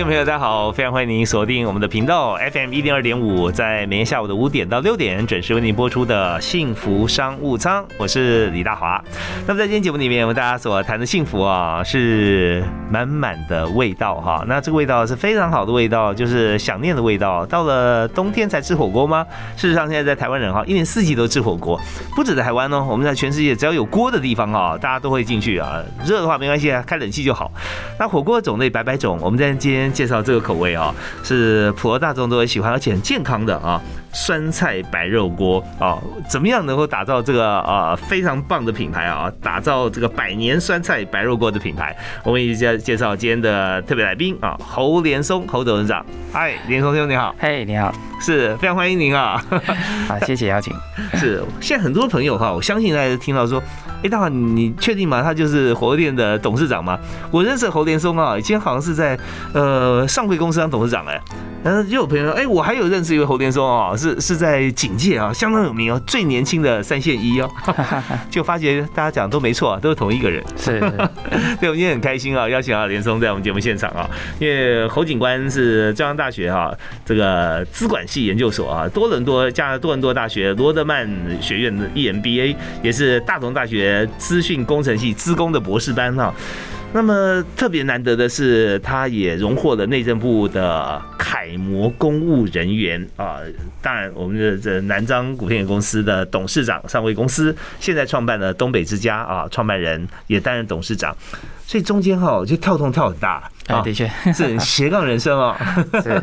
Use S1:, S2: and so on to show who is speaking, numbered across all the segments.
S1: 听众朋友，大家好！非常欢迎您锁定我们的频道 FM 一零二点五，在每天下午的五点到六点准时为您播出的《幸福商务舱》，我是李大华。那么在今天节目里面，我们大家所谈的幸福啊，是满满的味道哈。那这个味道是非常好的味道，就是想念的味道。到了冬天才吃火锅吗？事实上，现在在台湾人哈，一年四季都吃火锅，不止在台湾哦，我们在全世界只要有锅的地方啊，大家都会进去啊。热的话没关系啊，开冷气就好。那火锅种类百百种，我们在今天介绍这个口味啊，是普罗大众都会喜欢，而且很健康的啊，酸菜白肉锅啊，怎么样能够打造这个啊非常棒的品牌啊，打造这个百年酸菜白肉锅的品牌？我们一起介绍今天的特别来宾啊，侯连松侯董事长。嗨，连松兄你好。
S2: 嘿，你好，
S1: 是非常欢迎您啊。
S2: 好，谢谢邀请。
S1: 是，现在很多朋友哈，我相信大家听到说，哎，大华，你确定吗？他就是火锅店的董事长吗？我认识侯连松啊，以前好像是在呃。呃，上柜公司当董事长哎，然后又有朋友说，哎，我还有认识一位侯连松哦，是是在警界啊，相当有名哦，最年轻的三线一哦，就发觉大家讲都没错，都是同一个人。
S2: 是，
S1: 对，我们今天很开心啊，邀请到连松在我们节目现场啊，因为侯警官是中央大学哈这个资管系研究所啊，多伦多加多伦多大学罗德曼学院的 EMBA，也是大同大学资讯工程系资工的博士班哈。那么特别难得的是，他也荣获了内政部的楷模公务人员啊。当然，我们的这南漳股份有限公司的董事长上位公司，现在创办了东北之家啊，创办人也担任董事长。所以中间哈就跳动跳很大
S2: 啊，的确
S1: 是斜杠人生哦。是，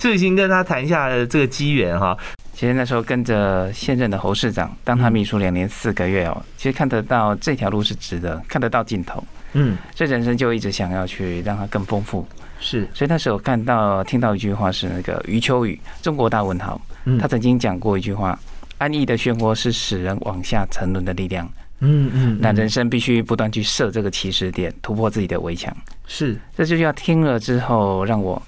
S1: 所以先跟他谈一下这个机缘哈。
S2: 其实那时候跟着现任的侯市长当他秘书两年四个月哦，其实看得到这条路是值得，看得到尽头。嗯，所以人生就一直想要去让它更丰富。
S1: 是，
S2: 所以那时候看到听到一句话是那个余秋雨，中国大文豪，他曾经讲过一句话：安逸的漩涡是使人往下沉沦的力量。嗯嗯，那人生必须不断去设这个起始点，突破自己的围墙。
S1: 是，
S2: 这就要听了之后让我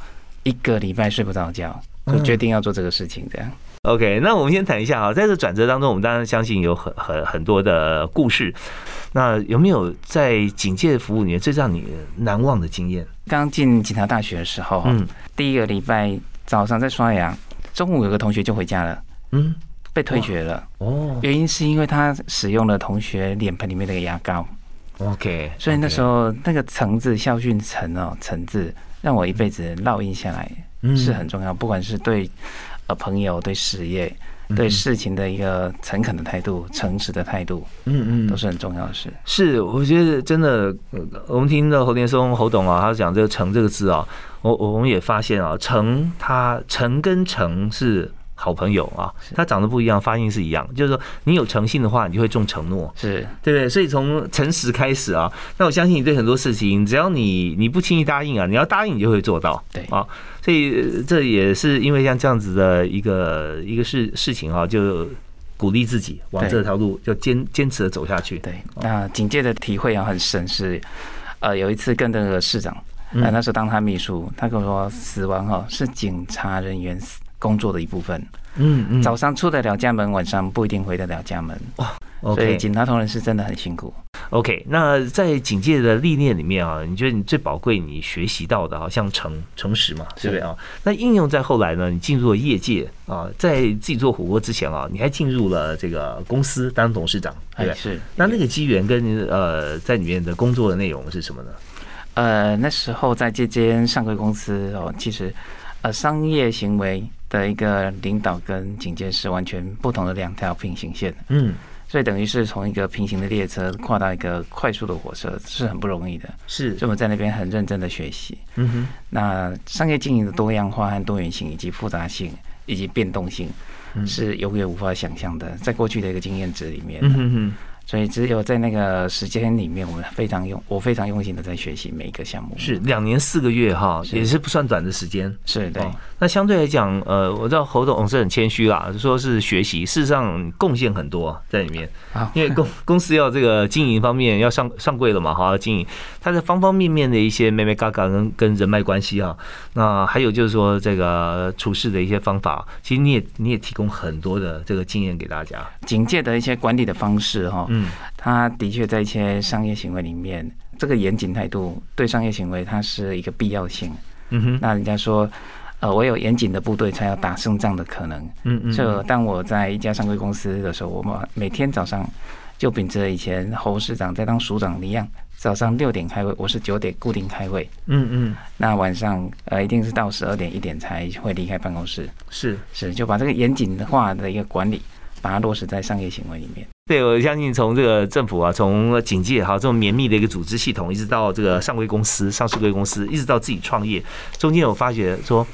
S2: 一个礼拜睡不着觉，就决定要做这个事情。这样。
S1: OK，那我们先谈一下啊，在这转折当中，我们当然相信有很很很多的故事。那有没有在警戒服务里面最让你难忘的经验？
S2: 刚进警察大学的时候，嗯，第一个礼拜早上在刷牙，中午有个同学就回家了，嗯，被退学了。哦，原因是因为他使用了同学脸盆里面那个牙膏。
S1: OK，
S2: 所以那时候那个橙子校训橙哦橙字，让我一辈子烙印下来，是很重要。不管是对呃朋友，对事业。对事情的一个诚恳的态度、诚实的态度，嗯嗯，都是很重要的事。
S1: 是，我觉得真的，我们听到侯天松侯董啊，他讲这个“诚”这个字啊，我我们也发现啊，“诚”他“诚”跟“诚”是好朋友啊，他长得不一样，发音是一样。就是说，你有诚信的话，你就会重承诺，
S2: 是
S1: 对不对？所以从诚实开始啊，那我相信你对很多事情，只要你你不轻易答应啊，你要答应，你就会做到，
S2: 对啊。
S1: 所以这也是因为像这样子的一个一个事事情啊，就鼓励自己往这条路就坚坚持的走下去。
S2: 对，那警戒的体会啊很深，是呃有一次跟那个市长，呃那时候当他秘书，他跟我说，死亡哈是警察人员工作的一部分。嗯嗯，早上出得了家门，晚上不一定回得了家门。哇，所以警察同仁是真的很辛苦。
S1: OK，那在警戒的历练里面啊，你觉得你最宝贵、你学习到的，好像诚诚实嘛，对不对啊？那应用在后来呢？你进入了业界啊，在自己做火锅之前啊，你还进入了这个公司当董事长，对不对？
S2: 是。
S1: 那那个机缘跟呃，在里面的工作的内容是什么呢？
S2: 呃，那时候在这间上柜公司哦，其实呃，商业行为的一个领导跟警戒是完全不同的两条平行线。嗯。所以等于是从一个平行的列车跨到一个快速的火车是很不容易的。
S1: 是，
S2: 所以我们在那边很认真的学习。嗯哼。那商业经营的多样化和多元性以及复杂性，以及变动性，是永远无法想象的，在过去的一个经验值里面。所以只有在那个时间里面，我们非常用我非常用心的在学习每一个项目。
S1: 是两年四个月哈，也是不算短的时间。
S2: 是对。
S1: 那相对来讲，呃，我知道侯总是很谦虚啦，说是学习，事实上贡献很多在里面。啊，因为公公司要这个经营方面要上上柜了嘛，好好经营，他的方方面面的一些妹妹嘎嘎跟跟人脉关系啊，那还有就是说这个处事的一些方法，其实你也你也提供很多的这个经验给大家。
S2: 警戒的一些管理的方式哈。嗯，他的确在一些商业行为里面，这个严谨态度对商业行为它是一个必要性。嗯哼，那人家说，呃，我有严谨的部队才有打胜仗的可能。嗯嗯，就当我在一家商业公司的时候，我们每天早上就秉着以前侯市长在当署长一样，早上六点开会，我是九点固定开会。嗯嗯，那晚上呃一定是到十二点一点才会离开办公室。
S1: 是
S2: 是，就把这个严谨化的一个管理，把它落实在商业行为里面。
S1: 对，我相信从这个政府啊，从警戒哈这种绵密的一个组织系统，一直到这个上规公司、上市规公司，一直到自己创业，中间有发觉说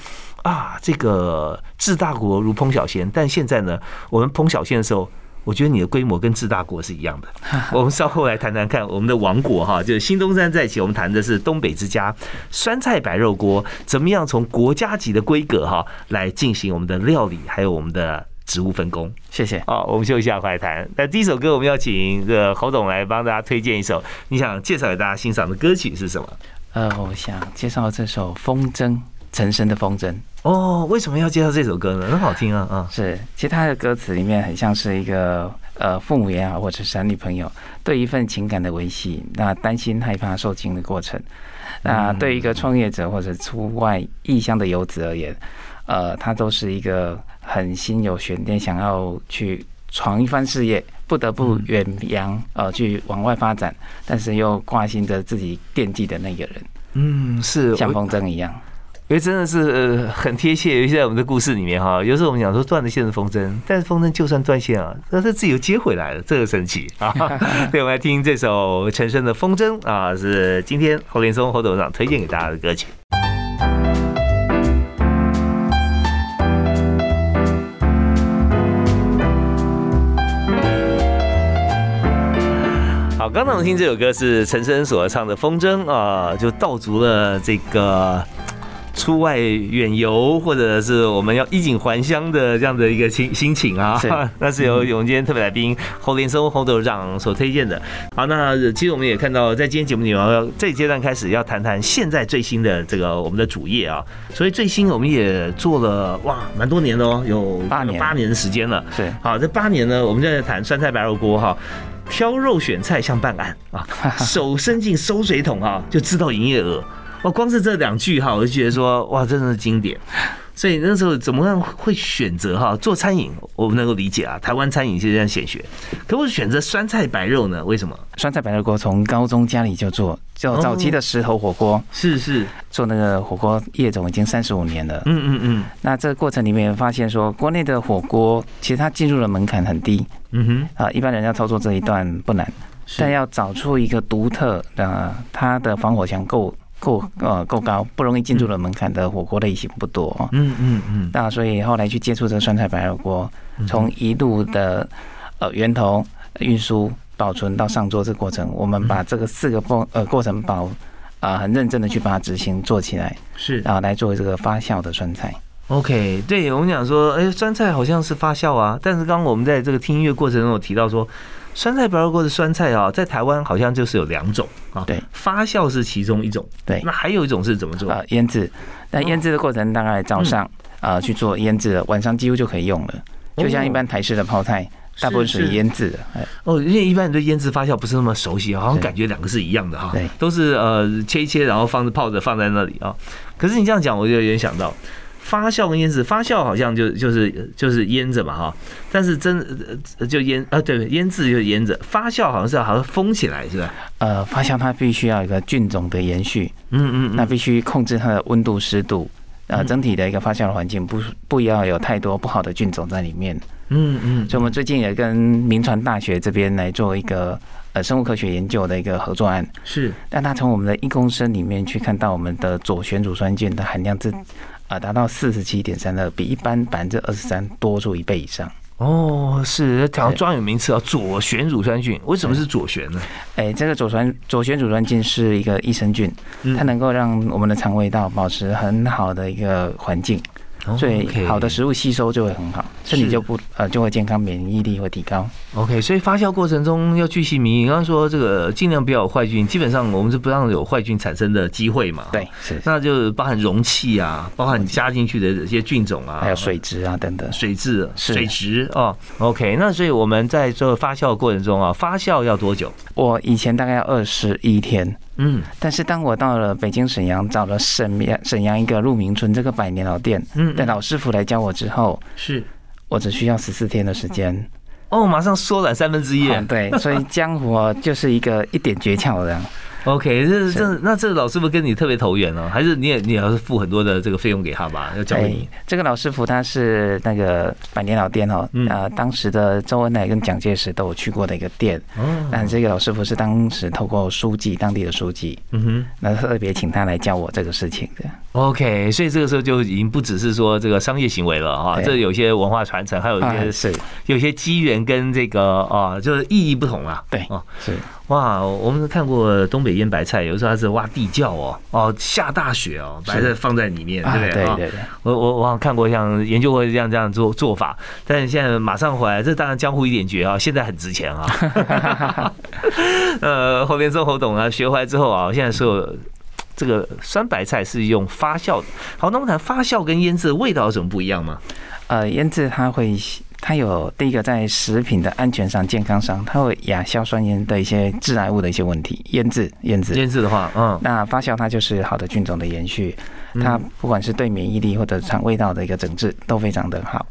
S1: 啊，这个治大国如烹小鲜。但现在呢，我们烹小鲜的时候，我觉得你的规模跟治大国是一样的。我们稍后来谈谈看，我们的王国哈，就是新东山再起，我们谈的是东北之家酸菜白肉锅，怎么样从国家级的规格哈来进行我们的料理，还有我们的。职务分工，
S2: 谢谢。
S1: 好，我们休息一下，回来谈。那第一首歌，我们要请这个侯总来帮大家推荐一首，你想介绍给大家欣赏的歌曲是什么？
S2: 呃，我想介绍这首《风筝》，陈升的《风筝》。
S1: 哦，为什么要介绍这首歌呢？很好听啊！啊，
S2: 是，其实他的歌词里面很像是一个呃父母也好，或者是男女朋友对一份情感的维系，那担心害怕受惊的过程。那对一个创业者或者出外异乡的游子而言。呃，他都是一个很心有悬念，想要去闯一番事业，不得不远洋呃去往外发展，但是又挂心着自己惦记的那个人。
S1: 嗯，是
S2: 像风筝一样，
S1: 因为真的是很贴切。尤其在我们的故事里面哈，有时候我们讲说断了线是风筝，但是风筝就算断线了，那它自己又接回来了，这个神奇 啊！对，我们来听这首陈升的《风筝》啊，是今天侯连松侯董事长推荐给大家的歌曲。刚才我们听这首歌是陈升所唱的《风筝》啊，就道足了这个出外远游或者是我们要衣锦还乡的这样的一个心心情啊。那是由我们今天特别来宾侯连松侯董事长所推荐的。好，那其实我们也看到，在今天节目里面，要这阶段开始要谈谈现在最新的这个我们的主业啊。所以最新我们也做了哇，蛮多年的哦，有
S2: 八年
S1: 八年的时间了。
S2: 是，
S1: 好，这八年呢，我们在谈酸菜白肉锅哈。挑肉选菜像办案啊，手伸进收水桶啊，就知道营业额。我光是这两句哈，我就觉得说哇，真的是经典。所以那时候怎么样会选择哈做餐饮？我们能够理解啊，台湾餐饮是这样显学。可我选择酸菜白肉呢？为什么？
S2: 酸菜白肉锅从高中家里就做，就早期的石头火锅。
S1: 是是，
S2: 做那个火锅业种已经三十五年了。嗯嗯嗯。那这个过程里面发现说，国内的火锅其实它进入的门槛很低。嗯哼。啊，一般人要操作这一段不难，但要找出一个独特的，它的防火墙够。够呃够高，不容易进入了门槛的火锅类型不多。嗯嗯嗯。那所以后来去接触这个酸菜白肉锅，从一路的呃源头、运输、保存到上桌这过程，我们把这个四个过呃过程保啊很认真的去把它执行做起来，
S1: 是
S2: 然后来做这个发酵的酸菜。
S1: OK，对我们讲说，哎，酸菜好像是发酵啊，但是刚刚我们在这个听音乐过程中有提到说。酸菜白肉锅的酸菜啊，在台湾好像就是有两种啊，
S2: 对，
S1: 发酵是其中一种，
S2: 对，
S1: 那还有一种是怎么做？啊？
S2: 腌制，那腌制的过程大概早上啊去做腌制，晚上几乎就可以用了，就像一般台式的泡菜，大部分属于腌制的。
S1: 哦，因为一般人对腌制发酵不是那么熟悉，好像感觉两个是一样的哈，
S2: 对，
S1: 都是呃切一切，然后放着泡着放在那里啊。可是你这样讲，我就有点想到。发酵跟腌制，发酵好像就就是就是腌着嘛哈，但是真就腌啊对腌制就是腌着，发酵好像是要好像封起来是吧？
S2: 呃，发酵它必须要一个菌种的延续，嗯嗯，那必须控制它的温度湿度，呃，整体的一个发酵的环境不不要有太多不好的菌种在里面，嗯嗯，所以我们最近也跟民传大学这边来做一个呃生物科学研究的一个合作案。
S1: 是，
S2: 但他从我们的一公升里面去看到我们的左旋乳酸菌的含量是啊达到四十七点三二，比一般百分之二十三多出一倍以上。
S1: 哦，是，条专有名词啊，左旋乳酸菌，为什么是左旋呢？
S2: 哎，这个左旋左旋乳酸菌是一个益生菌，它能够让我们的肠胃道保持很好的一个环境。所以好的食物吸收就会很好，身体就不呃就会健康，免疫力会提高。
S1: OK，所以发酵过程中要聚细靡遗。刚刚说这个尽量不要有坏菌，基本上我们是不让有坏菌产生的机会嘛。
S2: 对，是。
S1: 那就包含容器啊，包含你加进去的这些菌种啊，
S2: 还有水质啊等等。
S1: 水质、水质哦。OK，那所以我们在做发酵过程中啊，发酵要多久？
S2: 我以前大概要二十一天。嗯，但是当我到了北京沈阳，找了沈阳沈阳一个鹿鸣村这个百年老店嗯的老师傅来教我之后，
S1: 是
S2: 我只需要十四天的时间，
S1: 哦，马上缩短三分之一。
S2: 对，所以江湖就是一个一点诀窍这样。
S1: OK，这这那这个老师傅跟你特别投缘哦，还是你也你也要付很多的这个费用给他吧？要交给你
S2: 这个老师傅他是那个百年老店哦，呃，当时的周恩来跟蒋介石都有去过的一个店。哦，但这个老师傅是当时透过书记当地的书记，嗯哼，那特别请他来教我这个事情的。
S1: OK，所以这个时候就已经不只是说这个商业行为了啊，这有些文化传承，还有一些
S2: 是
S1: 有些机缘跟这个啊，就是意义不同啊。
S2: 对，哦，是。
S1: 哇，我们看过东北腌白菜，有时候它是挖地窖哦，哦下大雪哦，白菜放在里面，对不对？
S2: 对对对。
S1: 我我我好像看过像研究过这样这样做做法，但是现在马上回来，这当然江湖一点绝啊，现在很值钱啊。呃，后面做后懂啊，学回来之后啊，现在说这个酸白菜是用发酵的。好，那我们谈发酵跟腌制的味道有什么不一样吗？
S2: 呃，腌制它会。它有第一个在食品的安全上、健康上，它会亚硝酸盐的一些致癌物的一些问题。腌制、腌制、
S1: 腌制的话，嗯，
S2: 那发酵它就是好的菌种的延续，它不管是对免疫力或者肠胃道的一个整治都非常的好。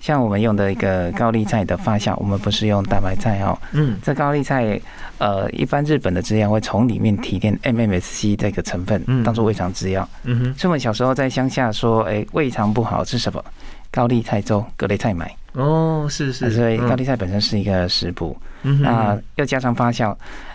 S2: 像我们用的一个高丽菜的发酵，我们不是用大白菜哦，嗯，这高丽菜，呃，一般日本的制药会从里面提炼 MMSC 这个成分，当做胃肠制药。嗯哼，所以我们小时候在乡下说，哎，胃肠不好吃什么？高丽菜粥、格雷菜买。
S1: 哦，是是，
S2: 所以高丽菜本身是一个食补，那又加上发酵，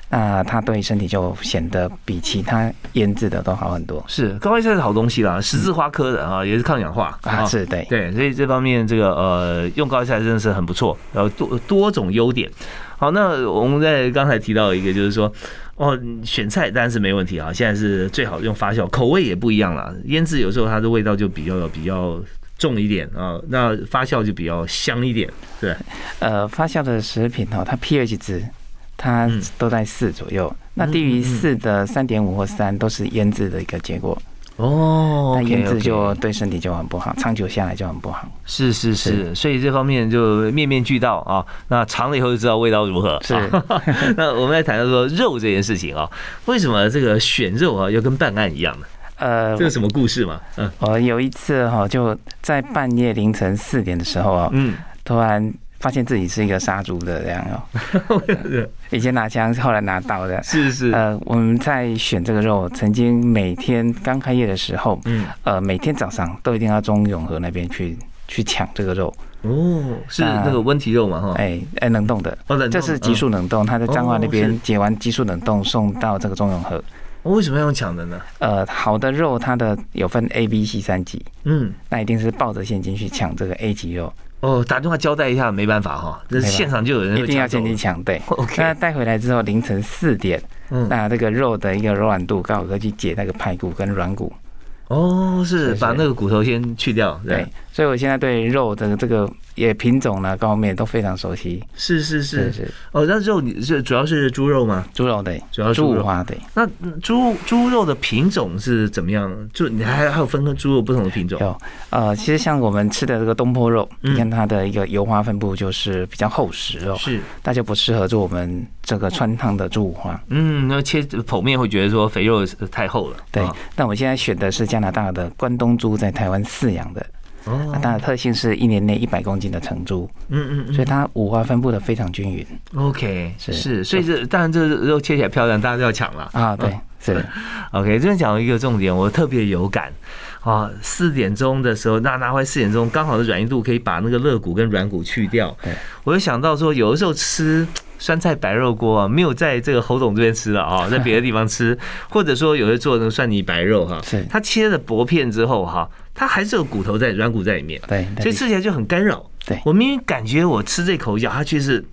S2: 那它对身体就显得比其他腌制的都好很多。
S1: 是高丽菜是好东西啦，十字花科的啊，也是抗氧化
S2: 啊，是对
S1: 对，所以这方面这个呃，用高丽菜真的是很不错，然后多多种优点。好，那我们在刚才提到一个，就是说哦，选菜当然是没问题啊，现在是最好用发酵，口味也不一样了，腌制有时候它的味道就比较比较。重一点啊，那发酵就比较香一点，对。
S2: 呃，发酵的食品哦，它 pH 值它都在四左右，那低于四的三点五或三都是腌制的一个结果。哦，那腌制就对身体就很不好，长久下来就很不好。
S1: 是是是，所以这方面就面面俱到啊。那尝了以后就知道味道如何。
S2: 是。
S1: 那我们来谈到说肉这件事情啊，为什么这个选肉啊要跟办案一样呢？呃，这是什么故事嘛？
S2: 嗯，我有一次哈，就在半夜凌晨四点的时候啊，嗯，突然发现自己是一个杀猪的这样哦。以前拿枪，后来拿刀的。
S1: 是是。呃，
S2: 我们在选这个肉，曾经每天刚开业的时候，嗯，呃，每天早上都一定要中永和那边去去抢这个肉。
S1: 哦，是那个温体肉嘛？哈，
S2: 哎哎，冷冻的，这是急速冷冻，他在彰化那边解完急速冷冻，送到这个中永和。
S1: 为什么要用抢的呢？
S2: 呃，好的肉它的有分 A、B、C 三级，嗯，那一定是抱着现金去抢这个 A 级肉。
S1: 哦，打电话交代一下，没办法哈，这现场就有人
S2: 一定要现金抢，对。OK，那带回来之后凌晨四点，嗯，那这个肉的一个柔软度，刚好可以去解那个排骨跟软骨。
S1: 哦，是把那个骨头先去掉，对。
S2: 所以我现在对肉的这个。也品种呢，各方面都非常熟悉。
S1: 是是是是哦，那肉你是主要是猪肉吗？
S2: 猪肉对，
S1: 主要
S2: 猪五花对。
S1: 那猪猪肉的品种是怎么样？就你还还有分跟猪肉不同的品种？
S2: 有呃，其实像我们吃的这个东坡肉，你看它的一个油花分布就是比较厚实哦，
S1: 是，
S2: 那就不适合做我们这个川烫的猪五花。
S1: 嗯，那切剖面会觉得说肥肉太厚了。
S2: 对，那我现在选的是加拿大的关东猪，在台湾饲养的。哦，它的特性是一年内一百公斤的成猪，嗯嗯嗯，所以它五花分布的非常均匀。
S1: OK，是是，所以这当然这肉切起来漂亮，大家都要抢了
S2: 啊。对，是
S1: OK。这边讲了一个重点，我特别有感啊。四点钟的时候，那拿回四点钟，刚好的软硬度可以把那个肋骨跟软骨去掉。对，我就想到说，有的时候吃酸菜白肉锅啊没有在这个侯总这边吃了啊，在别的地方吃，或者说有些做那个蒜泥白肉哈，
S2: 是
S1: 它切了薄片之后哈，它还是有骨头在软骨在里面，
S2: 对，
S1: 所以吃起来就很干扰。
S2: 对
S1: 我明明感觉我吃这口咬下去是。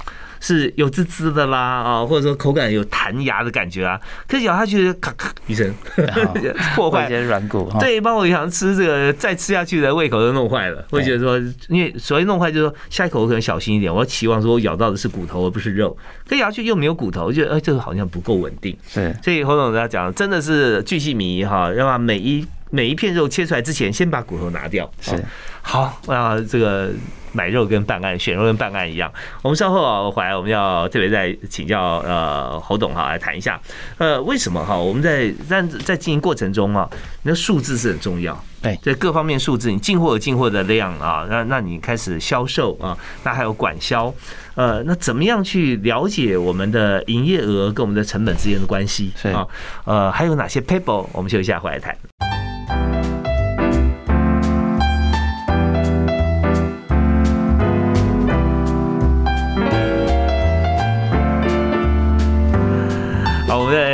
S1: 是有滋滋的啦啊，或者说口感有弹牙的感觉啊，可是咬下去咔咔一声，破坏
S2: 一些软骨。
S1: 对，把我想吃这个再吃下去的胃口都弄坏了。会觉得说，因为所谓弄坏，就是说下一口我可能小心一点，我期望说我咬到的是骨头而不是肉，可咬下去又没有骨头，觉得哎这个好像不够稳定。
S2: 是，
S1: 所以侯总在讲，真的是巨细迷哈，要把每一每一片肉切出来之前，先把骨头拿掉。
S2: 是，
S1: 好，那这个。买肉跟办案，选肉跟办案一样。我们稍后啊回来，我们要特别再请教呃侯董哈来谈一下，呃为什么哈我们在在在经营过程中啊，那数字是很重要。
S2: 对，
S1: 在各方面数字，你进货有进货的量啊，那那你开始销售啊，那还有管销，呃，那怎么样去了解我们的营业额跟我们的成本之间的关系啊？呃，还有哪些 paper？我们休息一下回来谈。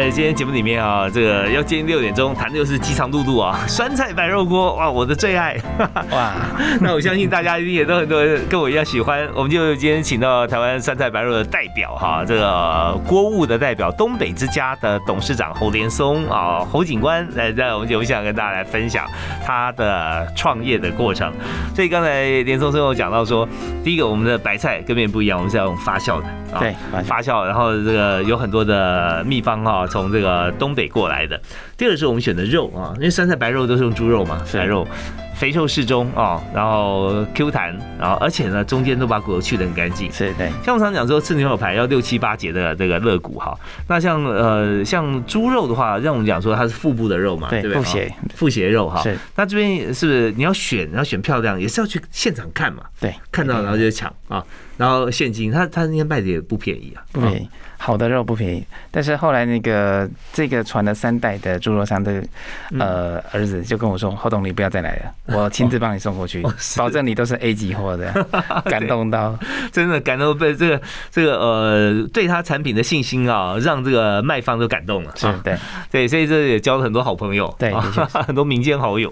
S1: 在今天节目里面啊，这个要接近六点钟谈的又是饥肠辘辘啊，酸菜白肉锅哇，我的最爱 哇！那我相信大家一定也都很多跟我一样喜欢。我们就今天请到台湾酸菜白肉的代表哈，这个锅物的代表东北之家的董事长侯连松啊，侯警官来在我们节目想跟大家来分享他的创业的过程。所以刚才连松最后讲到说，第一个我们的白菜跟别人不一样，我们是要用发酵的，
S2: 对，
S1: 发酵，然后这个有很多的秘方哈。从这个东北过来的。第二是我们选的肉啊，因为酸菜白肉都是用猪肉嘛，白肉。肥瘦适中啊，然后 Q 弹，然后而且呢，中间都把骨头去得很干净。
S2: 是对。
S1: 像我常讲说，吃牛肉排要六七八节的这个肋骨哈。那像呃像猪肉的话，像我们讲说它是腹部的肉嘛，对不对？
S2: 腹斜
S1: 腹斜肉哈。
S2: 是。
S1: 那这边是不是你要选，要选漂亮，也是要去现场看嘛？
S2: 对。
S1: 看到然后就抢啊，然后现金，他他应该卖的也不便宜啊。
S2: 不便宜，好的肉不便宜。但是后来那个这个传了三代的猪肉商的呃儿子就跟我说：“侯董，你不要再来了。”我亲自帮你送过去，保证你都是 A 级货的，感动到
S1: 真的感动被这个这个呃对他产品的信心啊，让这个卖方都感动了。
S2: 是，对
S1: 对，所以这也交了很多好朋友，
S2: 对，
S1: 很多民间好友。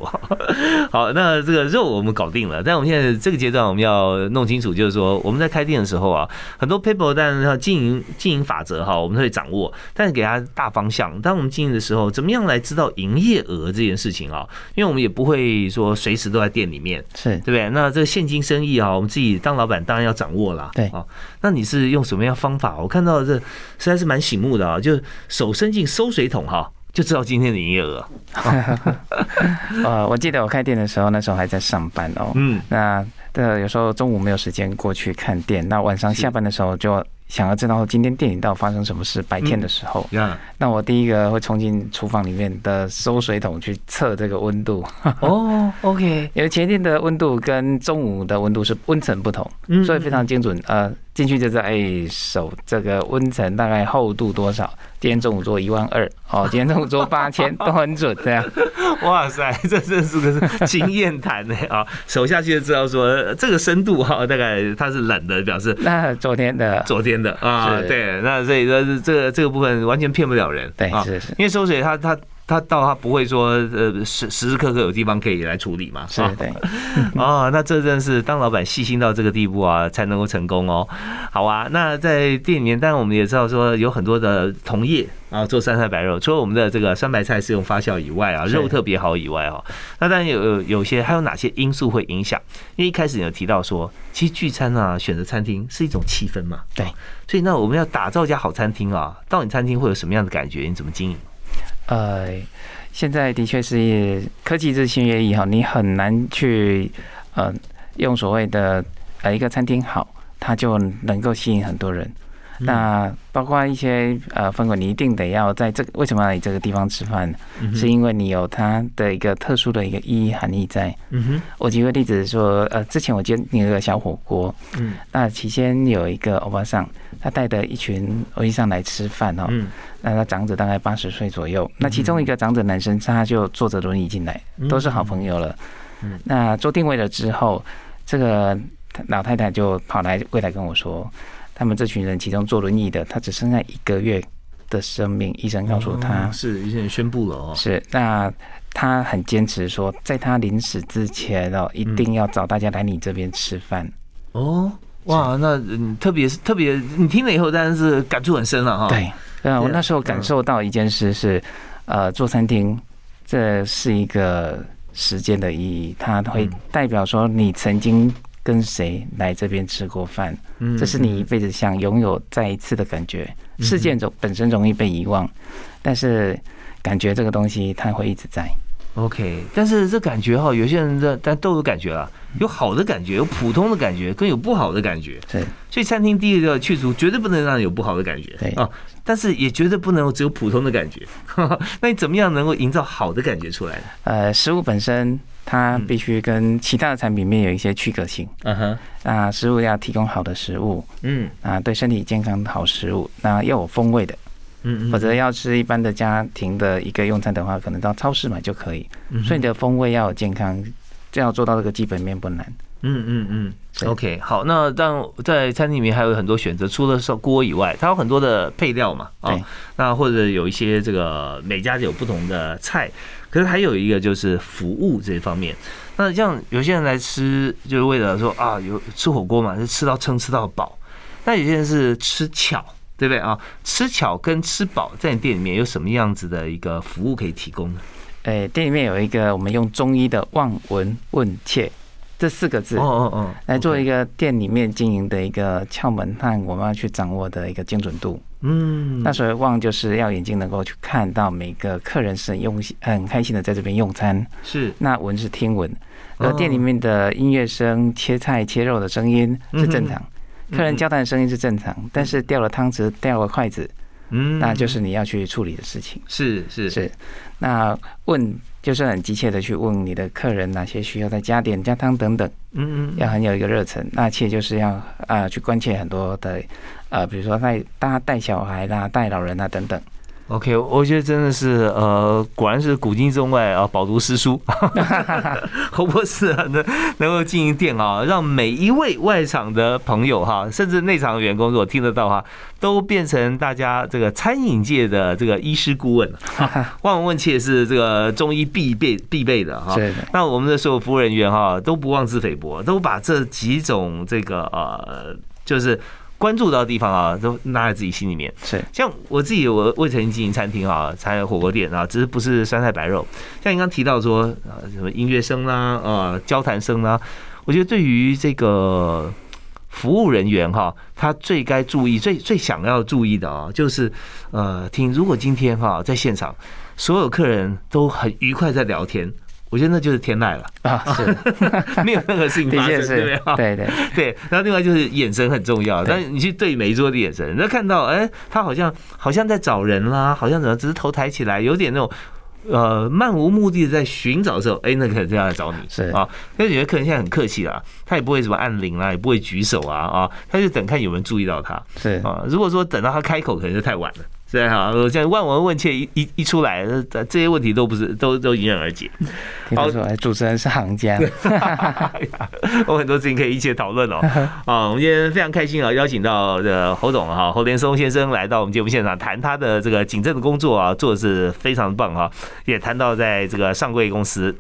S1: 好，那这个肉我们搞定了，但我们现在这个阶段我们要弄清楚，就是说我们在开店的时候啊，很多 people 但是经营经营法则哈，我们会掌握，但是给大家大方向。当我们经营的时候，怎么样来知道营业额这件事情啊？因为我们也不会说。随时都在店里面，
S2: 是对
S1: 不对？那这个现金生意啊，我们自己当老板当然要掌握了。
S2: 对啊，
S1: 那你是用什么样方法？我看到这实在是蛮醒目的啊，就手伸进收水桶哈，就知道今天的营业额。
S2: 呃，我记得我开店的时候，那时候还在上班哦。嗯，那的有时候中午没有时间过去看店，那晚上下班的时候就。想要知道今天店里到底发生什么事？白天的时候，那我第一个会冲进厨房里面的收水桶去测这个温度。
S1: 哦，OK，
S2: 因为前天的温度跟中午的温度是温层不同，所以非常精准。呃。进去就知道，哎，手这个温层大概厚度多少？今天中午做一万二，哦，今天中午做八千，都很准，这样。
S1: 哇塞，这真是个经验谈呢啊！手下去就知道说这个深度哈，大概它是冷的，表示
S2: 那昨天的，
S1: 昨天的啊，对，那所以说这个这个部分完全骗不了人，
S2: 对，是是，
S1: 因为收水它它。他到他不会说，呃，时时时刻刻有地方可以来处理嘛？
S2: 是对。
S1: 哦，那这真是当老板细心到这个地步啊，才能够成功哦。好啊，那在店里面，当然我们也知道说有很多的同业啊做酸菜白肉，除了我们的这个酸白菜是用发酵以外啊，肉特别好以外哦，那当然有有些还有哪些因素会影响？因为一开始你有提到说，其实聚餐啊，选择餐厅是一种气氛嘛。
S2: 对。
S1: 所以那我们要打造一家好餐厅啊，到你餐厅会有什么样的感觉？你怎么经营？
S2: 呃，现在的确是科技日新月异哈，你很难去呃用所谓的呃一个餐厅好，它就能够吸引很多人。那包括一些呃氛围，你一定得要在这为什么要来这个地方吃饭？是因为你有它的一个特殊的一个意义含义在。嗯哼，我举个例子说，呃，之前我接那个小火锅，嗯，那期间有一个欧巴桑，他带的一群欧巴桑来吃饭哦，嗯，那他长者大概八十岁左右，那其中一个长者男生他就坐着轮椅进来，都是好朋友了。嗯，那做定位了之后，这个老太太就跑来柜台跟我说。他们这群人其中坐轮椅的，他只剩下一个月的生命，医生告诉他，
S1: 是医生宣布了哦，
S2: 是那他很坚持说，在他临死之前哦，一定要找大家来你这边吃饭。
S1: 哦。哇，那嗯，特别是特别，你听了以后当然是感触很深了哈。
S2: 对，啊，我那时候感受到一件事是，呃，做餐厅这是一个时间的意义，它会代表说你曾经跟谁来这边吃过饭，这是你一辈子想拥有再一次的感觉。事件总本身容易被遗忘，但是感觉这个东西它会一直在。
S1: OK，但是这感觉哈，有些人的但都有感觉了，有好的感觉，有普通的感觉，跟有不好的感觉。
S2: 对，
S1: 所以餐厅第一个去除绝对不能让有不好的感觉。
S2: 对啊，
S1: 但是也绝对不能只有普通的感觉。那你怎么样能够营造好的感觉出来呢？
S2: 呃，食物本身它必须跟其他的产品面有一些区隔性。嗯哼，啊食物要提供好的食物，嗯，啊，对身体健康的好食物，那要有风味的。嗯，否则要吃一般的家庭的一个用餐的话，可能到超市买就可以。所以你的风味要有健康，这样做到这个基本面不难。
S1: 嗯嗯嗯，OK，好。那但在餐厅里面还有很多选择，除了烧锅以外，它有很多的配料嘛。啊，那或者有一些这个每家有不同的菜，可是还有一个就是服务这一方面。那像有些人来吃，就是为了说啊，有吃火锅嘛，就吃到撑吃到饱。那有些人是吃巧。对不对啊？吃巧跟吃饱，在你店里面有什么样子的一个服务可以提供呢？
S2: 诶，店里面有一个我们用中医的望闻问切这四个字，哦哦哦，来做一个店里面经营的一个窍门和我们要去掌握的一个精准度。嗯，那所谓望就是要眼睛能够去看到每个客人是用心、很开心的在这边用餐。
S1: 是，
S2: 那闻是听闻，而店里面的音乐声、切菜切肉的声音是正常。客人交谈的声音是正常，但是掉了汤匙、掉了筷子，嗯，那就是你要去处理的事情。
S1: 是是
S2: 是，那问就是很急切的去问你的客人哪些需要再加点加汤等等，嗯嗯，要很有一个热忱。那切就是要啊去关切很多的，呃，比如说带大家带小孩啦、带老人啊等等。
S1: OK，我觉得真的是，呃，果然是古今中外啊，饱读诗书。侯博士啊，能能够经营店啊，让每一位外场的朋友哈，甚至内场的员工，如果听得到哈，都变成大家这个餐饮界的这个医师顾问。望闻问切是这个中医必备必备的哈。那我们的所有服务人员哈，都不妄自菲薄，都把这几种这个呃，就是。关注到的地方啊，都纳在自己心里面。
S2: 是
S1: 像我自己，我未曾经营餐厅啊，才有火锅店啊，只是不是酸菜白肉。像你刚提到说啊，什么音乐声啦，啊，交谈声啦，我觉得对于这个服务人员哈，他最该注意、最最想要注意的啊，就是呃，听如果今天哈在现场，所有客人都很愉快在聊天。我觉得那就是天籁了啊，
S2: 是
S1: 没有任何事情发生，对不对？
S2: 对对
S1: 对。然后另外就是眼神很重要，但你去对每一桌的眼神，那看到哎，他好像好像在找人啦，好像怎么只是头抬起来，有点那种呃漫无目的的在寻找的时候，哎，那可能就要来找你
S2: 是
S1: 啊。因为有些客人现在很客气啦，他也不会什么按铃啦，也不会举手啊啊，他就等看有没有注意到他
S2: 是
S1: 啊。如果说等到他开口，可能就太晚了。对哈，现在万闻问切一一一出来，这这些问题都不是都都迎刃而解。
S2: 好，主持人是行家，
S1: 我很多事情可以一起讨论哦。啊，我们今天非常开心啊，邀请到的侯总哈，侯连松先生来到我们节目现场，谈他的这个警政的工作啊，做的是非常棒哈，也谈到在这个上柜公司。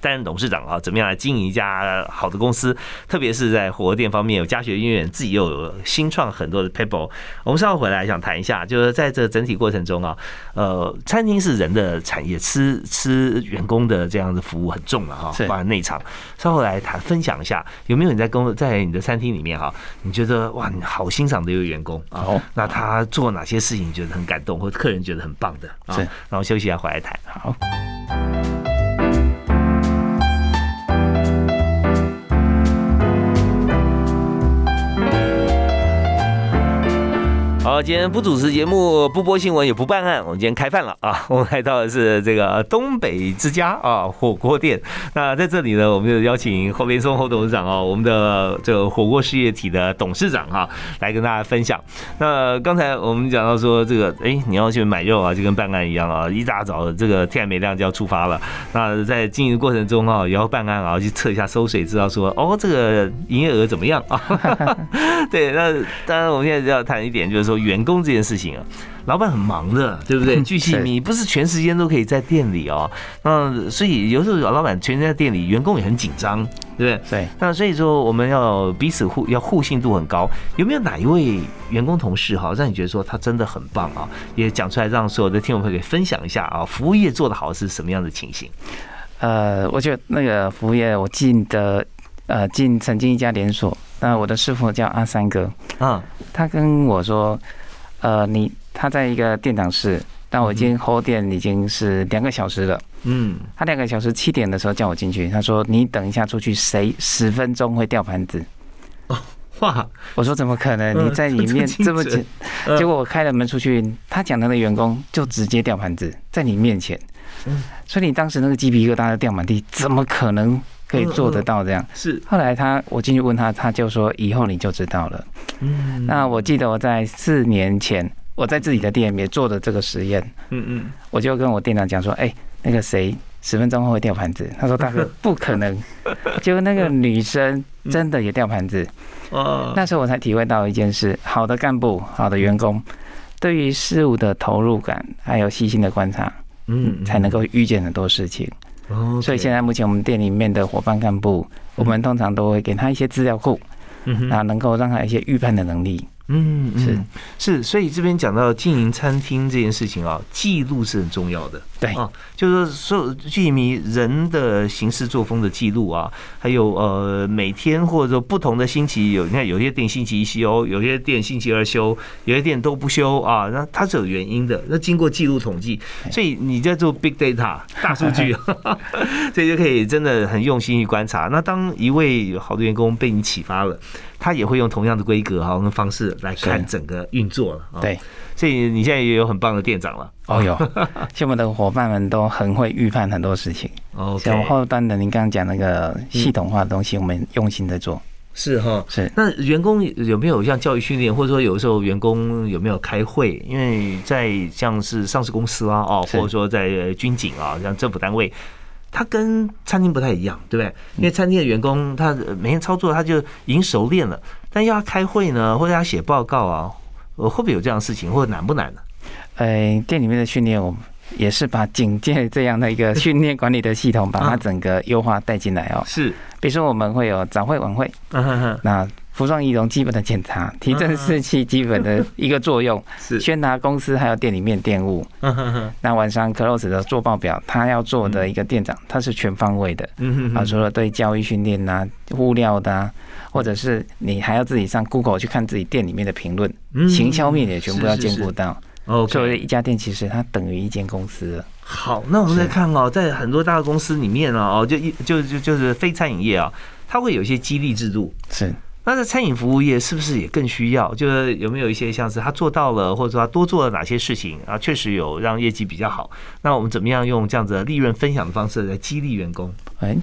S1: 担任董事长啊，怎么样来经营一家好的公司？特别是在火锅店方面，有家学渊源，自己又有新创很多的 people。我们稍后回来想谈一下，就是在这整体过程中啊，呃，餐厅是人的产业，吃吃员工的这样的服务很重了哈，包括内场。稍后来谈分享一下，有没有你在工在你的餐厅里面哈，你觉得哇，你好欣赏的一个员工啊？那他做哪些事情觉得很感动，或者客人觉得很棒的啊？然后休息一下回来谈。
S2: 好。
S1: 好，今天不主持节目，不播新闻，也不办案。我们今天开饭了啊！我们来到的是这个东北之家啊火锅店。那在这里呢，我们就邀请侯连松侯董事长哦，我们的这个火锅事业体的董事长哈，来跟大家分享。那刚才我们讲到说这个，哎，你要去买肉啊，就跟办案一样啊，一大早这个天还没亮就要出发了。那在经营过程中啊，也要办案啊，去测一下收水，知道说哦，这个营业额怎么样啊？对，那当然我们现在就要谈一点，就是说。员工这件事情啊，老板很忙的，对不对？巨细靡不是全时间都可以在店里哦。那所以有时候老板全在店里，员工也很紧张，对不对？
S2: 对。
S1: 那所以说我们要彼此互要互信度很高。有没有哪一位员工同事哈，让你觉得说他真的很棒啊？也讲出来让所有的听众朋友给分享一下啊，服务业做的好是什么样的情形？
S2: 呃，我觉得那个服务业，我进的呃进曾经一家连锁。那我的师傅叫阿三哥，啊，他跟我说，呃，你他在一个店长室，但我已经后店已经是两个小时了，嗯，他两个小时七点的时候叫我进去，他说你等一下出去，谁十分钟会掉盘子？哦，哇！我说怎么可能？你在里面 这么紧，结果我开了门出去，他讲他的员工就直接掉盘子在你面前，嗯，所以你当时那个鸡皮疙瘩掉满地，怎么可能？可以做得到这样
S1: 是。
S2: 后来他我进去问他，他就说以后你就知道了。嗯。那我记得我在四年前我在自己的店里面做的这个实验。嗯嗯。我就跟我店长讲说，哎，那个谁十分钟后会掉盘子。他说大哥 不可能。结果那个女生真的也掉盘子。哦。那时候我才体会到一件事：好的干部、好的员工，对于事物的投入感还有细心的观察，嗯，才能够预见很多事情。哦，所以现在目前我们店里面的伙伴干部，我们通常都会给他一些资料库，嗯，然后能够让他一些预判的能力。嗯，
S1: 是是，所以这边讲到经营餐厅这件事情啊，记录是很重要的。
S2: 对啊，
S1: 就是说，记迷人的行事作风的记录啊，还有呃，每天或者说不同的星期有，你看有些店星期一休，有些店星期二休，有些店都不休啊，那它是有原因的。那经过记录统计，所以你在做 big data 大数据，所以就可以真的很用心去观察。那当一位好的员工被你启发了。他也会用同样的规格哈跟方式来看整个运作了。
S2: 对，
S1: 所以你现在也有很棒的店长了。哦，
S2: 有，像我们的伙伴们都很会预判很多事情。哦，像后端的，您刚刚讲那个系统化的东西，我们用心在做。
S1: 是哈，
S2: 是。
S1: 那员工有没有像教育训练，或者说有时候员工有没有开会？因为在像是上市公司啊，哦，或者说在军警啊，像政府单位。他跟餐厅不太一样，对不对？因为餐厅的员工他每天操作他就已经熟练了，但要他开会呢，或者要写报告啊，会不会有这样的事情，或者难不难呢？
S2: 呃，店里面的训练，我们也是把警戒这样的一个训练管理的系统，把它整个优化带进来哦。
S1: 是，
S2: 比如说我们会有早会晚会，那。服装仪容基本的检查，提振士气基本的一个作用，是宣达公司还有店里面店务。那晚上 close 的做报表，他要做的一个店长，他是全方位的。啊，除了对教育训练呐、物料的，或者是你还要自己上 Google 去看自己店里面的评论，行销面也全部要兼顾到。哦，作为一家店，其实它等于一间公司。
S1: 好，那我们再看哦，在很多大公司里面哦，就一就就就是非餐饮业啊，它会有一些激励制度。
S2: 是。
S1: 那在餐饮服务业是不是也更需要？就是有没有一些像是他做到了，或者说他多做了哪些事情啊？确实有让业绩比较好。那我们怎么样用这样子的利润分享的方式来激励员工？哎，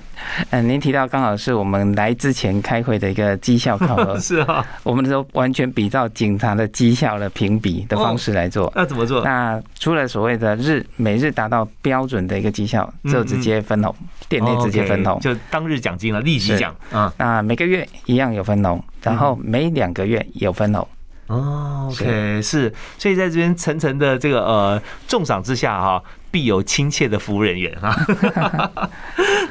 S2: 嗯，您提到刚好是我们来之前开会的一个绩效考核，
S1: 是啊，
S2: 我们都完全比照警察的绩效的评比的方式来做。
S1: 那怎么做？
S2: 那除了所谓的日每日达到标准的一个绩效，就直接分红，店内直接分红，
S1: 就当日奖金了，立即奖
S2: 啊。那每个月一样有分红。然后每两个月有分红
S1: 哦，OK 是，所以在这边层层的这个呃重赏之下哈，必有亲切的服务人员哈，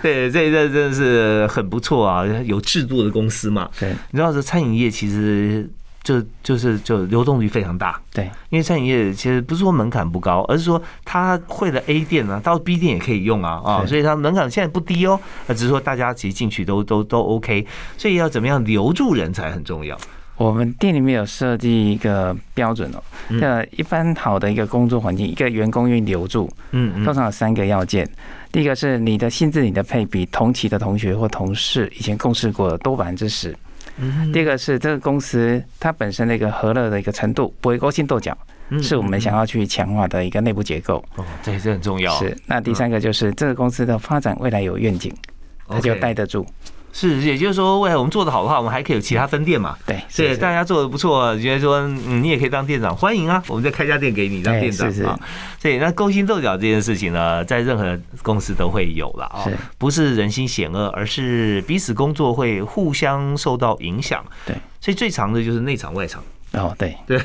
S1: 对，这这真的是很不错啊，有制度的公司嘛，
S2: 对，
S1: 你知道这餐饮业其实。就就是就流动率非常大，
S2: 对，
S1: 因为餐饮业其实不是说门槛不高，而是说他会的 A 店呢，到 B 店也可以用啊啊，所以它门槛现在不低哦，那只是说大家其实进去都都都 OK，所以要怎么样留住人才很重要。
S2: 我们店里面有设计一个标准哦，那一般好的一个工作环境，一个员工愿意留住，嗯，通常有三个要件，第一个是你的薪资你的配比同期的同学或同事以前共事过的多百分之十。第二个是这个公司它本身的一个和乐的一个程度，不会勾心斗角，是我们想要去强化的一个内部结构。
S1: 哦，这也是很重要。
S2: 是，那第三个就是这个公司的发展未来有愿景，它就待得住。
S1: 是，也就是说，未来我们做的好的话，我们还可以有其他分店嘛？
S2: 对，
S1: 对，大家做的不错，觉得说，嗯，你也可以当店长，欢迎啊，我们再开家店给你当店长啊。所以，那勾心斗角这件事情呢，在任何公司都会有了啊，不是人心险恶，而是彼此工作会互相受到影响。
S2: 对，
S1: 所以最长的就是内场外场。
S2: 哦，对
S1: 对，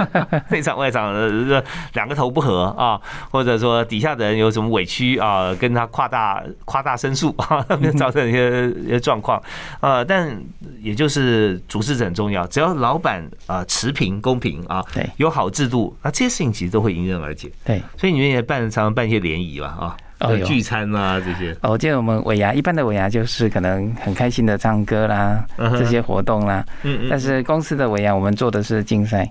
S1: 内场外场的两个头不合啊，或者说底下的人有什么委屈啊，跟他夸大夸大申诉啊，造成一些一些状况啊。但也就是主事者很重要，只要老板啊持平公平啊，
S2: 对，
S1: 有好制度，那这些事情其实都会迎刃而解。
S2: 对，
S1: 所以你们也办常常办一些联谊吧啊。哦，聚餐啊这些。
S2: 哦，我记得我们尾牙一般的尾牙就是可能很开心的唱歌啦，这些活动啦。嗯嗯。但是公司的尾牙，我们做的是竞赛，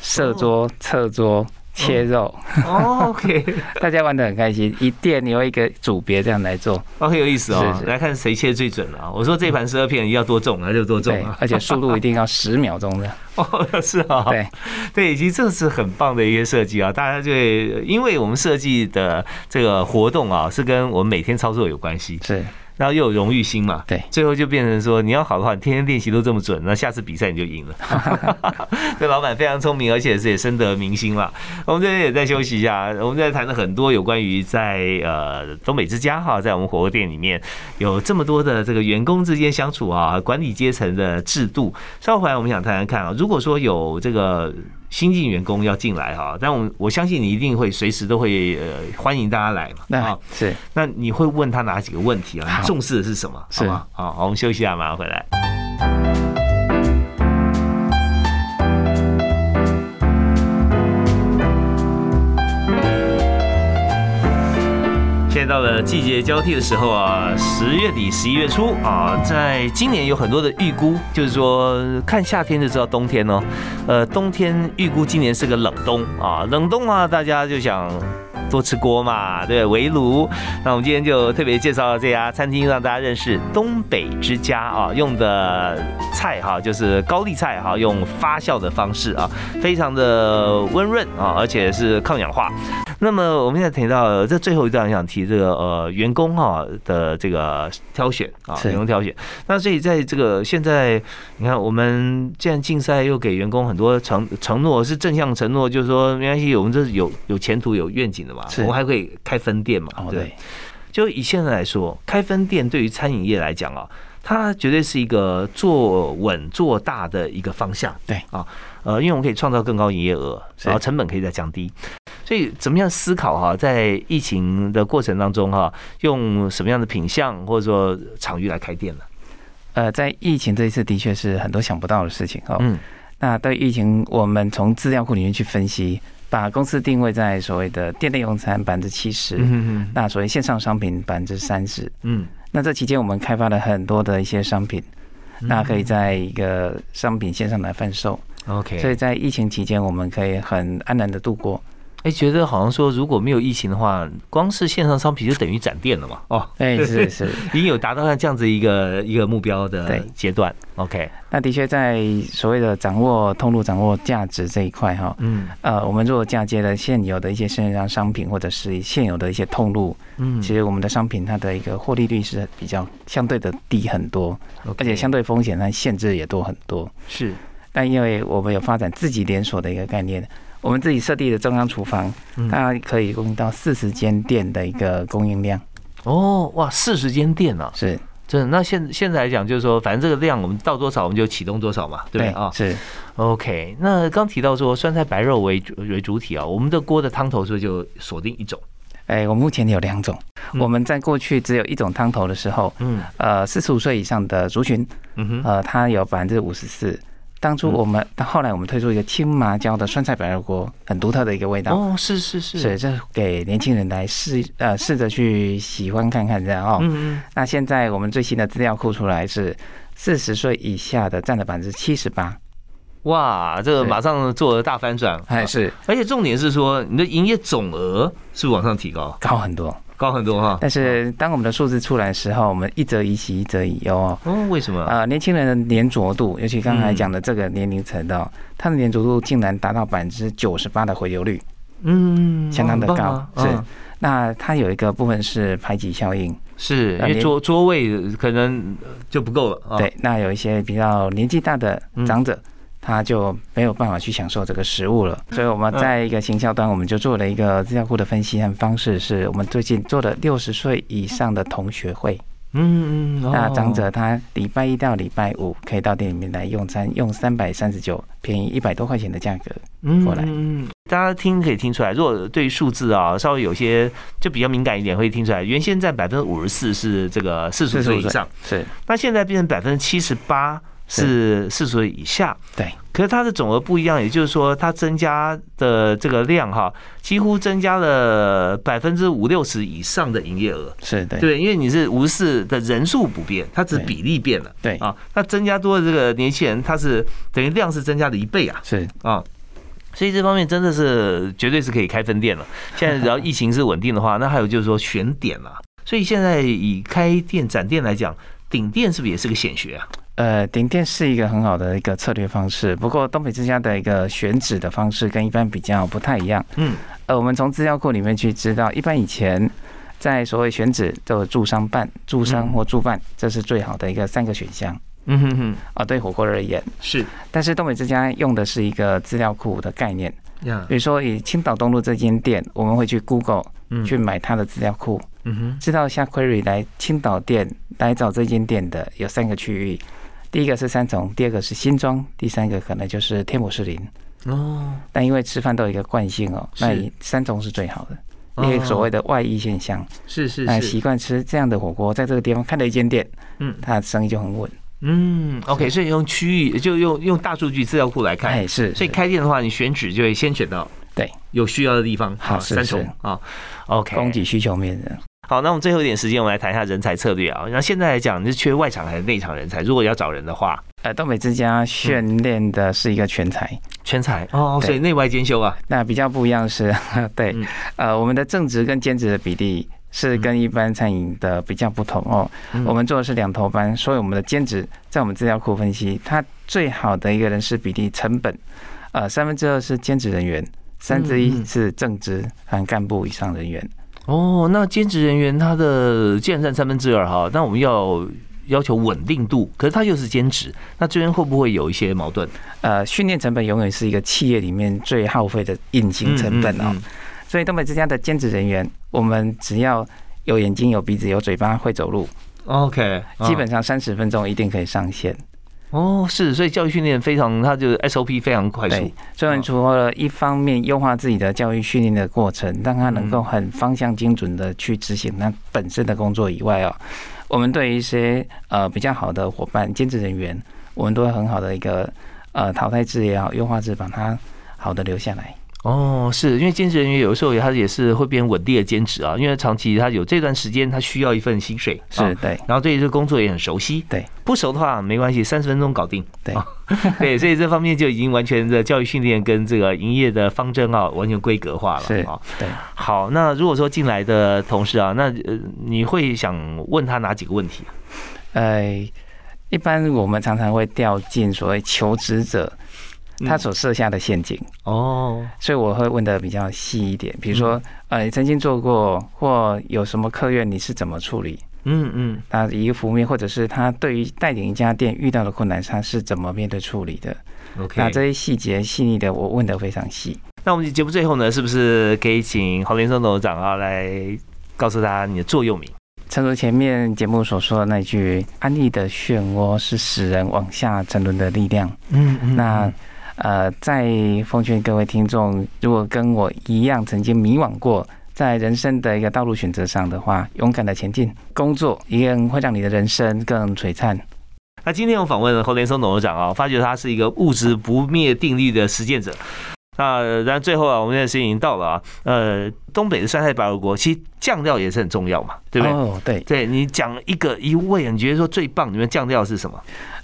S2: 设桌、侧桌。切肉
S1: ，OK，
S2: 大家玩的很开心。一店有一个组别这样来做，
S1: 哦，很有意思哦。来看谁切最准了。我说这盘十二片要多重啊，就多重啊，
S2: 而且速度一定要十秒钟的。
S1: 哦，是啊，
S2: 对
S1: 对，以及这是很棒的一些设计啊。大家就会，因为我们设计的这个活动啊，是跟我们每天操作有关系。
S2: 是。
S1: 然后又有荣誉心嘛，
S2: 对，
S1: 最后就变成说你要好的话，你天天练习都这么准，那下次比赛你就赢了。这老板非常聪明，而且是也深得民心了。我们这边也在休息一下，我们在谈了很多有关于在呃东北之家哈，在我们火锅店里面有这么多的这个员工之间相处啊，管理阶层的制度。稍后回来我们想谈谈看啊，如果说有这个。新进员工要进来哈，但我我相信你一定会随时都会呃欢迎大家来嘛
S2: 那是，
S1: 那你会问他哪几个问题啊？重视的是什么？
S2: 是
S1: 吗？好，我们休息一下，马上回来。现在到了季节交替的时候啊，十月底、十一月初啊，在今年有很多的预估，就是说看夏天就知道冬天哦。呃，冬天预估今年是个冷冬啊，冷冬啊，大家就想。多吃锅嘛，对，围炉。那我们今天就特别介绍这家餐厅，让大家认识东北之家啊，用的菜哈就是高丽菜哈，用发酵的方式啊，非常的温润啊，而且是抗氧化。那么我们现在提到这最后一段，想提这个呃员工哈的这个挑选啊，员工挑选。那所以在这个现在，你看我们既然竞赛又给员工很多承承诺，是正向承诺，就是说没关系，我们这是有有前途、有愿景的嘛。我们还可以开分店嘛？对，就以现在来说，开分店对于餐饮业来讲啊，它绝对是一个做稳做大的一个方向。
S2: 对
S1: 啊，呃，因为我们可以创造更高营业额，然后成本可以再降低。所以怎么样思考哈，在疫情的过程当中哈，用什么样的品相或者说场域来开店呢？
S2: 呃，在疫情这一次的确是很多想不到的事情哦。嗯，那对疫情，我们从资料库里面去分析。把公司定位在所谓的店内用餐百分之七十，那所谓线上商品百分之三十。嗯，那这期间我们开发了很多的一些商品，那可以在一个商品线上来贩售。
S1: OK，
S2: 所以在疫情期间我们可以很安然的度过。
S1: 哎，觉得好像说，如果没有疫情的话，光是线上商品就等于展店了嘛？
S2: 哦，哎，是 是，
S1: 已经有达到像这样子一个一个目标的阶段。OK，
S2: 那的确在所谓的掌握通路、掌握价值这一块哈，嗯，呃，我们如果嫁接了现有的一些线上商品，或者是现有的一些通路，嗯，其实我们的商品它的一个获利率是比较相对的低很多，而且相对风险它限制也多很多。
S1: 是，
S2: 但因为我们有发展自己连锁的一个概念。我们自己设立的中央厨房，它可以供应到四十间店的一个供应量。
S1: 哦，哇，四十间店啊，
S2: 是，
S1: 真的。那现现在来讲，就是说，反正这个量我们到多少，我们就启动多少嘛，对不对啊？
S2: 是。
S1: OK，那刚提到说酸菜白肉为为主体啊，我们的锅的汤头是不是就锁定一种？
S2: 哎，我目前有两种。我们在过去只有一种汤头的时候，嗯，呃，四十五岁以上的族群，嗯哼，呃，它有百分之五十四。当初我们，到后来我们推出一个青麻椒的酸菜白肉锅，很独特的一个味道。
S1: 哦，是是是，
S2: 是这给年轻人来试，呃，试着去喜欢看看这样哦。嗯嗯。那现在我们最新的资料库出来是四十岁以下的占了百分之七十八。
S1: 哇，这个马上做了大翻转，
S2: 哎是？
S1: 而且重点是说，你的营业总额是往上提高，
S2: 高很多。
S1: 高很多哈。
S2: 但是当我们的数字出来的时候，我们一则以喜，一则以忧哦。
S1: 哦，为什么？
S2: 呃，年轻人的粘着度，尤其刚才讲的这个年龄层的，它的粘着度竟然达到百分之九十八的回流率，
S1: 嗯，
S2: 相当的高。
S1: 是，
S2: 那它有一个部分是排挤效应，
S1: 是因为桌桌位可能就不够了。
S2: 对，那有一些比较年纪大的长者。他就没有办法去享受这个食物了，所以我们在一个行销端，我们就做了一个资料库的分析和方式，是我们最近做的六十岁以上的同学会。嗯嗯，那长者他礼拜一到礼拜五可以到店里面来用餐，用三百三十九，便宜一百多块钱的价格过来。嗯，
S1: 大家听可以听出来，如果对于数字啊稍微有些就比较敏感一点，会听出来，原先在百分之五十四是这个四十岁以上，
S2: 是，
S1: 那现在变成百分之七十八。是四十岁以下，
S2: 对。
S1: 可是它的总额不一样，也就是说，它增加的这个量哈，几乎增加了百分之五六十以上的营业额。
S2: 是对，
S1: 对，因为你是五十四的人数不变，它只比例变了。
S2: 对
S1: 啊，那增加多的这个年轻人，它是等于量是增加了一倍啊。
S2: 是
S1: 啊，所以这方面真的是绝对是可以开分店了。现在只要疫情是稳定的话，那还有就是说选点啊。所以现在以开店展店来讲，顶店是不是也是个显学啊？
S2: 呃，顶店是一个很好的一个策略方式，不过东北之家的一个选址的方式跟一般比较不太一样。嗯，呃，我们从资料库里面去知道，一般以前在所谓选址都有驻商办、驻商或驻办，这是最好的一个三个选项。嗯哼哼，啊，对火锅而言
S1: 是，
S2: 但是东北之家用的是一个资料库的概念。比如说以青岛东路这间店，我们会去 Google 去买它的资料库，嗯哼，知道下 query 来青岛店来找这间店的有三个区域。第一个是三重，第二个是新庄，第三个可能就是天母士林。哦，但因为吃饭都有一个惯性哦，那三重是最好的，因为所谓的外溢现象。
S1: 是是是。
S2: 习惯吃这样的火锅，在这个地方看到一间店，嗯，它生意就很稳。
S1: 嗯，OK，所以用区域就用用大数据资料库来看，
S2: 哎是。
S1: 所以开店的话，你选址就会先选到
S2: 对
S1: 有需要的地方。
S2: 好，
S1: 三重啊，OK，
S2: 供给需求面的。
S1: 好，那我们最后一点时间，我们来谈一下人才策略啊。那现在来讲，你是缺外场还是内场人才？如果要找人的话，
S2: 呃，东北之家训练的是一个全才，
S1: 全才哦，所以内外兼修啊。
S2: 那比较不一样是，对，呃，我们的正职跟兼职的比例是跟一般餐饮的比较不同哦。我们做的是两头班，所以我们的兼职在我们资料库分析，它最好的一个人事比例成本，呃，三分之二是兼职人员，三之一是正职和干部以上人员。
S1: 哦，那兼职人员他的既然占三分之二哈，那我们要要求稳定度，可是他又是兼职，那这边会不会有一些矛盾？
S2: 呃，训练成本永远是一个企业里面最耗费的隐形成本哦。所以东北之家的兼职人员，我们只要有眼睛、有鼻子、有嘴巴、会走路
S1: ，OK，
S2: 基本上三十分钟一定可以上线。
S1: 哦，是，所以教育训练非常，它就 SOP 非常快速。
S2: 虽然除了一方面优化自己的教育训练的过程，让他能够很方向精准的去执行他本身的工作以外哦，我们对于一些呃比较好的伙伴、兼职人员，我们都会很好的一个呃淘汰制也好，优化制，把它好的留下来。
S1: 哦，是因为兼职人员有的时候他也是会变稳定的兼职啊，因为长期他有这段时间他需要一份薪水，
S2: 是对，
S1: 然后对这个工作也很熟悉，
S2: 对，
S1: 不熟的话没关系，三十分钟搞定，
S2: 对，
S1: 对，所以这方面就已经完全的教育训练跟这个营业的方针啊，完全规格化了，
S2: 是啊，对，
S1: 好，那如果说进来的同事啊，那呃你会想问他哪几个问题？
S2: 呃，一般我们常常会掉进所谓求职者。他所设下的陷阱哦，所以我会问的比较细一点，比如说，呃，你曾经做过或有什么客源，你是怎么处理？嗯嗯，那一个浮面，或者是他对于带领一家店遇到的困难，他是怎么面对处理的
S1: ？OK，
S2: 那这些细节细腻的，我问的非常细。
S1: 那我们节目最后呢，是不是可以请黄连生董事长啊来告诉大家你的座右铭？
S2: 正如前面节目所说的那句：“安利的漩涡是使人往下沉沦的力量。”嗯嗯，那。呃，再奉劝各位听众，如果跟我一样曾经迷惘过，在人生的一个道路选择上的话，勇敢的前进，工作一定会让你的人生更璀璨。
S1: 那今天我访问了侯连松董事长啊，发觉他是一个物质不灭定律的实践者。那然最后啊，我们的时间已经到了啊。呃，东北的酸菜白肉锅，其实酱料也是很重要嘛，对不对？
S2: 哦，对，
S1: 对你讲一个一味，你觉得说最棒，你们酱料是什么？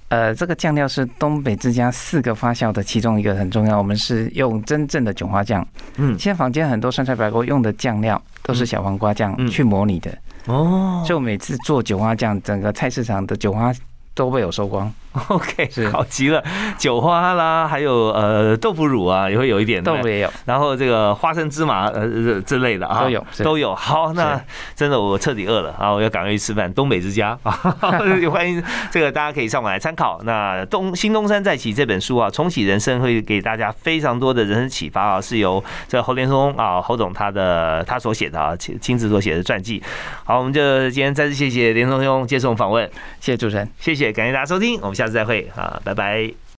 S2: 呃，这个酱料是东北之家四个发酵的其中一个很重要。我们是用真正的韭花酱。嗯，现在坊间很多酸菜白锅用的酱料都是小黄瓜酱去模拟的。哦，所以我每次做韭花酱，整个菜市场的韭花。都被我收光。
S1: OK，好极了。酒花啦，还有呃豆腐乳啊，也会有一点。
S2: 豆腐也有。
S1: 然后这个花生芝麻呃之类的啊，
S2: 都有
S1: 都有。好，那真的我彻底饿了啊！我要赶快去吃饭。东北之家啊，欢迎这个大家可以上网来参考。那东新东山再起这本书啊，重启人生会给大家非常多的人生启发啊，是由这侯连松啊侯总他的他所写的啊亲亲自所写的传记。好，我们就今天再次谢谢连松兄接受访问，
S2: 谢谢主持人，
S1: 谢谢。感谢大家收听，我们下次再会啊，拜拜。